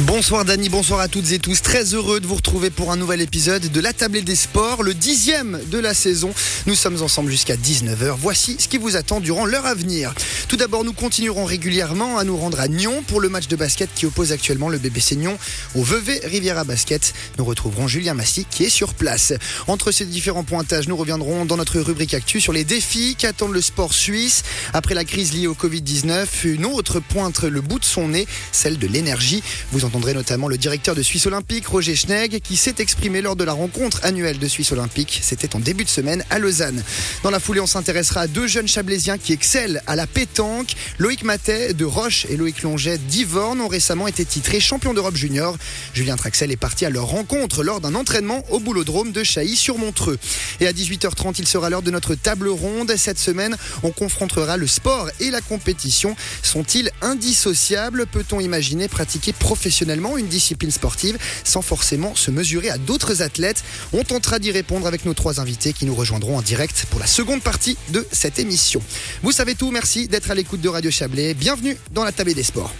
Bonsoir Dani, bonsoir à toutes et tous. Très heureux de vous retrouver pour un nouvel épisode de la Tablée des Sports, le dixième de la saison. Nous sommes ensemble jusqu'à 19h. Voici ce qui vous attend durant l'heure à venir. Tout d'abord, nous continuerons régulièrement à nous rendre à Nyon pour le match de basket qui oppose actuellement le BBC Nyon au Vevey Riviera Basket. Nous retrouverons Julien Massy qui est sur place. Entre ces différents pointages, nous reviendrons dans notre rubrique actu sur les défis qu'attend le sport suisse. Après la crise liée au Covid-19, une autre pointe le bout de son nez, celle de Vous entendrez notamment le directeur de Suisse Olympique, Roger Schnegg, qui s'est exprimé lors de la rencontre annuelle de Suisse Olympique. C'était en début de semaine à Lausanne. Dans la foulée, on s'intéressera à deux jeunes chablaisiens qui excellent à la pétanque. Loïc Matet de Roche et Loïc Longet d'Ivorne ont récemment été titrés champions d'Europe junior. Julien Traxel est parti à leur rencontre lors d'un entraînement au boulodrome de Chailly-sur-Montreux. Et à 18h30, il sera l'heure de notre table ronde. Cette semaine, on confrontera le sport et la compétition. Sont-ils indissociables? Peut-on imaginer pratiquer professionnellement une discipline sportive sans forcément se mesurer à d'autres athlètes On tentera d'y répondre avec nos trois invités qui nous rejoindront en direct pour la seconde partie de cette émission. Vous savez tout, merci d'être à l'écoute de Radio Chablais. Bienvenue dans la table des sports.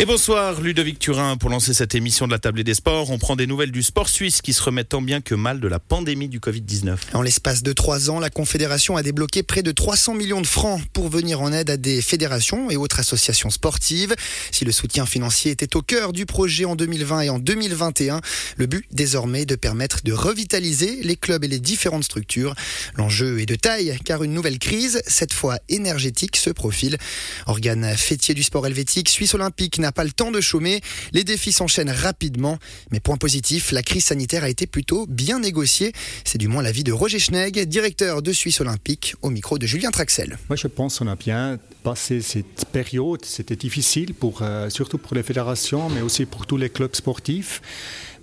Et bonsoir Ludovic Turin pour lancer cette émission de la table des sports. On prend des nouvelles du sport suisse qui se remet tant bien que mal de la pandémie du Covid-19. En l'espace de trois ans, la Confédération a débloqué près de 300 millions de francs pour venir en aide à des fédérations et autres associations sportives. Si le soutien financier était au cœur du projet en 2020 et en 2021, le but désormais est de permettre de revitaliser les clubs et les différentes structures. L'enjeu est de taille car une nouvelle crise, cette fois énergétique, se profile. Organe fêtier du sport helvétique, Suisse Olympique n'a pas le temps de chômer. Les défis s'enchaînent rapidement. Mais point positif, la crise sanitaire a été plutôt bien négociée. C'est du moins l'avis de Roger Schnegg, directeur de Suisse Olympique, au micro de Julien Traxel. Moi, je pense qu'on a bien passé cette période. C'était difficile, euh, surtout pour les fédérations, mais aussi pour tous les clubs sportifs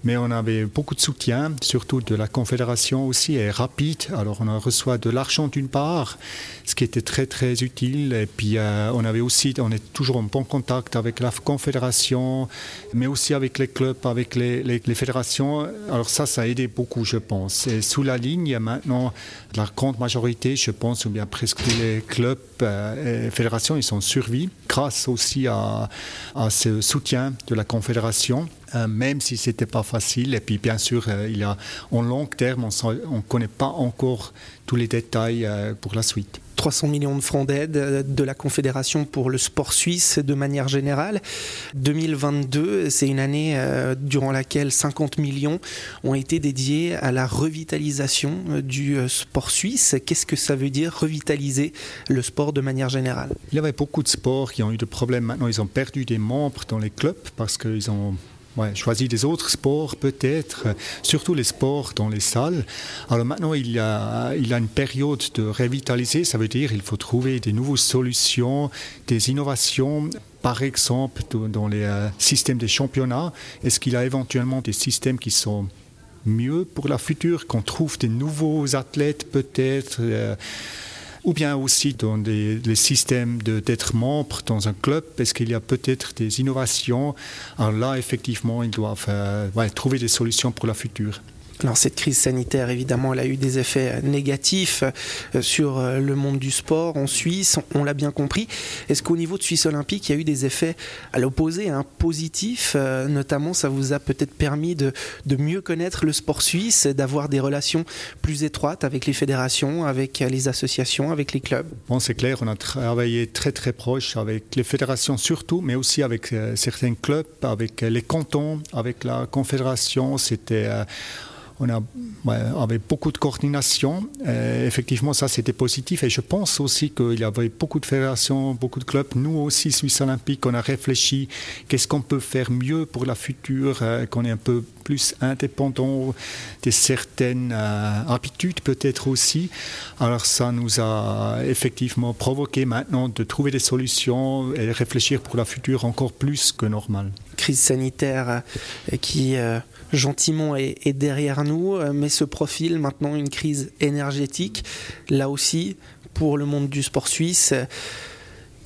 mais on avait beaucoup de soutien, surtout de la Confédération aussi, et rapide. Alors on reçoit de l'argent d'une part, ce qui était très très utile, et puis euh, on avait aussi, on est toujours en bon contact avec la Confédération, mais aussi avec les clubs, avec les, fédérations. Alors ça, ça a aidé beaucoup, je pense. Et sous la ligne, maintenant, la grande majorité, je pense, ou bien presque tous les clubs euh, et fédérations, ils sont survie grâce aussi à ce soutien de la Confédération. Euh, même si ce n'était pas facile. Et puis, bien sûr, euh, il y a, en long terme, on ne connaît pas encore tous les détails euh, pour la suite. 300 millions de francs d'aide de la Confédération pour le sport suisse de manière générale. 2022, c'est une année durant laquelle 50 millions ont été dédiés à la revitalisation du sport suisse. Qu'est-ce que ça veut dire revitaliser le sport de manière générale? Il y avait beaucoup de sports qui ont eu des problèmes. Maintenant, ils ont perdu des membres dans les clubs parce qu'ils ont ouais, des autres sports peut-être, surtout les sports dans les salles. Alors maintenant, il a, il a une période de revitaliser, ça veut dire qu'il faut trouver des nouvelles solutions, des innovations par exemple dans les euh, systèmes des championnats Est-ce qu'il a éventuellement des systèmes qui sont mieux pour la future, qu'on trouve des nouveaux athlètes peut-être euh, ou bien aussi dans les systèmes d'être membre dans un club, parce qu'il y a peut-être des innovations. Alors là, effectivement, ils doivent trouver des solutions pour la future. Alors cette crise sanitaire, évidemment, elle a eu des effets négatifs euh, sur euh, le monde du sport en Suisse, on l'a bien compris. Est-ce qu'au niveau de Suisse Olympique, il y a eu des effets à l'opposé, hein, positifs euh, Notamment, ça vous a peut-être permis de, de, mieux connaître le sport suisse, d'avoir des relations plus étroites avec les fédérations, avec les associations, avec les clubs? Bon, c'est clair, on a travaillé très très proche avec les fédérations surtout, mais aussi avec certains clubs, avec les cantons, avec la confédération. C'était on a, avait beaucoup de coordination. effectivement, ça, c'était positif. Et je pense aussi qu'il y avait beaucoup de fédérations, beaucoup de clubs. Nous aussi, Suisse Olympique, on a réfléchi qu'est-ce qu'on peut faire mieux pour la future, euh, qu'on est un peu plus indépendant de certaines euh, habitudes peut-être aussi. Alors ça nous a effectivement provoqué maintenant de trouver des solutions et réfléchir pour la future encore plus que normal. Crise sanitaire euh, qui gentiment est, derrière nous, euh, mais se profile maintenant une crise énergétique. Là aussi, pour le monde du sport suisse, euh,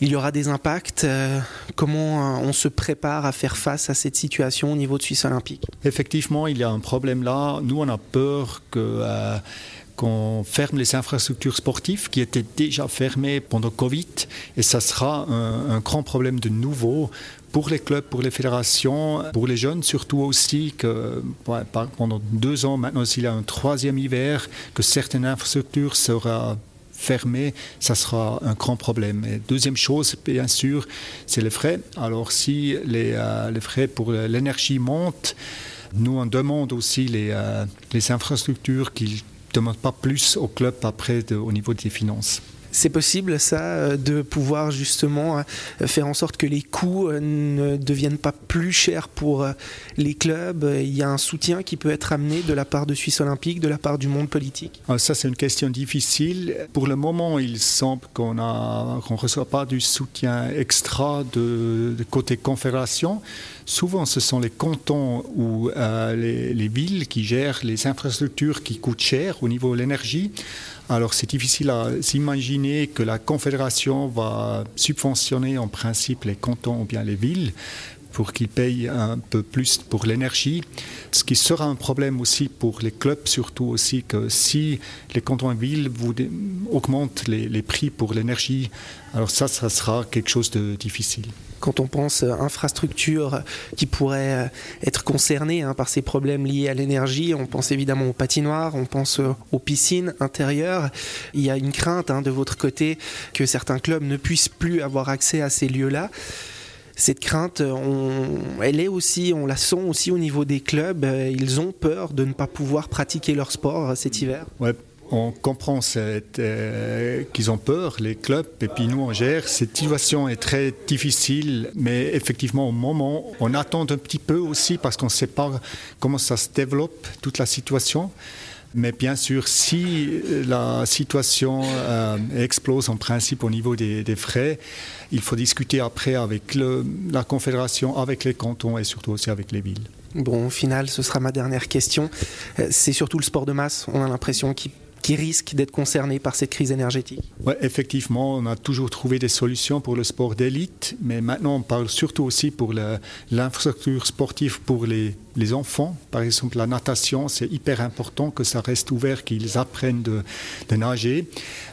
il y aura des impacts. Euh, comment on se prépare à faire face à cette situation au niveau de Suisse Olympique? Effectivement, il y a un problème là. Nous, on a peur que qu'on ferme les infrastructures sportives qui étaient déjà fermées pendant Covid. Et ça sera un, grand problème de nouveau pour les clubs, pour les fédérations, pour les jeunes, surtout aussi que pendant deux ans, maintenant s'il y a un troisième hiver, que certaines infrastructures seront fermées, ça sera un grand problème. Deuxième chose, bien sûr, c'est les frais. Alors si les, euh, les frais pour l'énergie montent, nous, on demande aussi les, euh, les infrastructures qui ne demandent pas plus au club après au niveau des finances. C'est possible, ça, euh, de pouvoir justement euh, faire en sorte que les coûts euh, ne deviennent pas plus chers pour les clubs. Il y a un soutien qui peut être amené de la part de Suisse Olympique, de la part du monde politique ah, Ça, c'est une question difficile. Pour le moment, il semble qu'on ne reçoit pas du soutien extra de, côté confédération. Souvent, ce sont les cantons ou les, les villes qui gèrent les infrastructures qui coûtent cher au niveau de l'énergie. Alors c'est difficile à s'imaginer que la Confédération va subventionner en principe les cantons ou bien les villes pour qu'ils payent un peu plus pour l'énergie. Ce qui sera un problème aussi pour les clubs, surtout aussi que si les cantons et villes augmentent les, prix pour l'énergie, alors ça, ça sera quelque chose de difficile quand on pense infrastructures qui pourraient être concernées hein, par ces problèmes liés à l'énergie, on pense évidemment aux patinoires, on pense aux piscines intérieures. Il y a une crainte hein, de votre côté que certains clubs ne puissent plus avoir accès à ces lieux-là cette crainte, elle est aussi, on la sent aussi au niveau des clubs. Ils ont peur de ne pas pouvoir pratiquer leur sport cet hiver. Ouais. On comprend euh, qu'ils ont peur, les clubs, et puis nous on gère. Cette situation est très difficile, mais effectivement au moment, on attend un petit peu aussi parce qu'on ne sait pas comment ça se développe, toute la situation. Mais bien sûr, si la situation euh, explose en principe au niveau des, frais, il faut discuter après avec la Confédération, avec les cantons et surtout aussi avec les villes. Bon, au final, ce sera ma dernière question. Euh, c'est surtout le sport de masse, on a l'impression, qui qui risquent d'être concernés par cette crise énergétique effectivement, on a toujours trouvé des solutions pour le sport d'élite, mais maintenant on parle surtout aussi pour l'infrastructure sportive pour les, les, enfants. Par exemple, la natation, c'est hyper important que ça reste ouvert, qu'ils apprennent de, nager,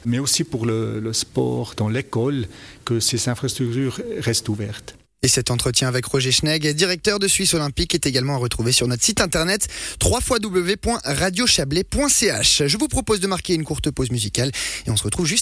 mais aussi pour le sport dans l'école, que ces infrastructures restent ouvertes. Et cet entretien avec Roger Schnegg, directeur de Suisse Olympique, est également à retrouver sur notre site internet www.radiochablais.ch. Je vous propose de marquer une courte pause musicale et on se retrouve juste après.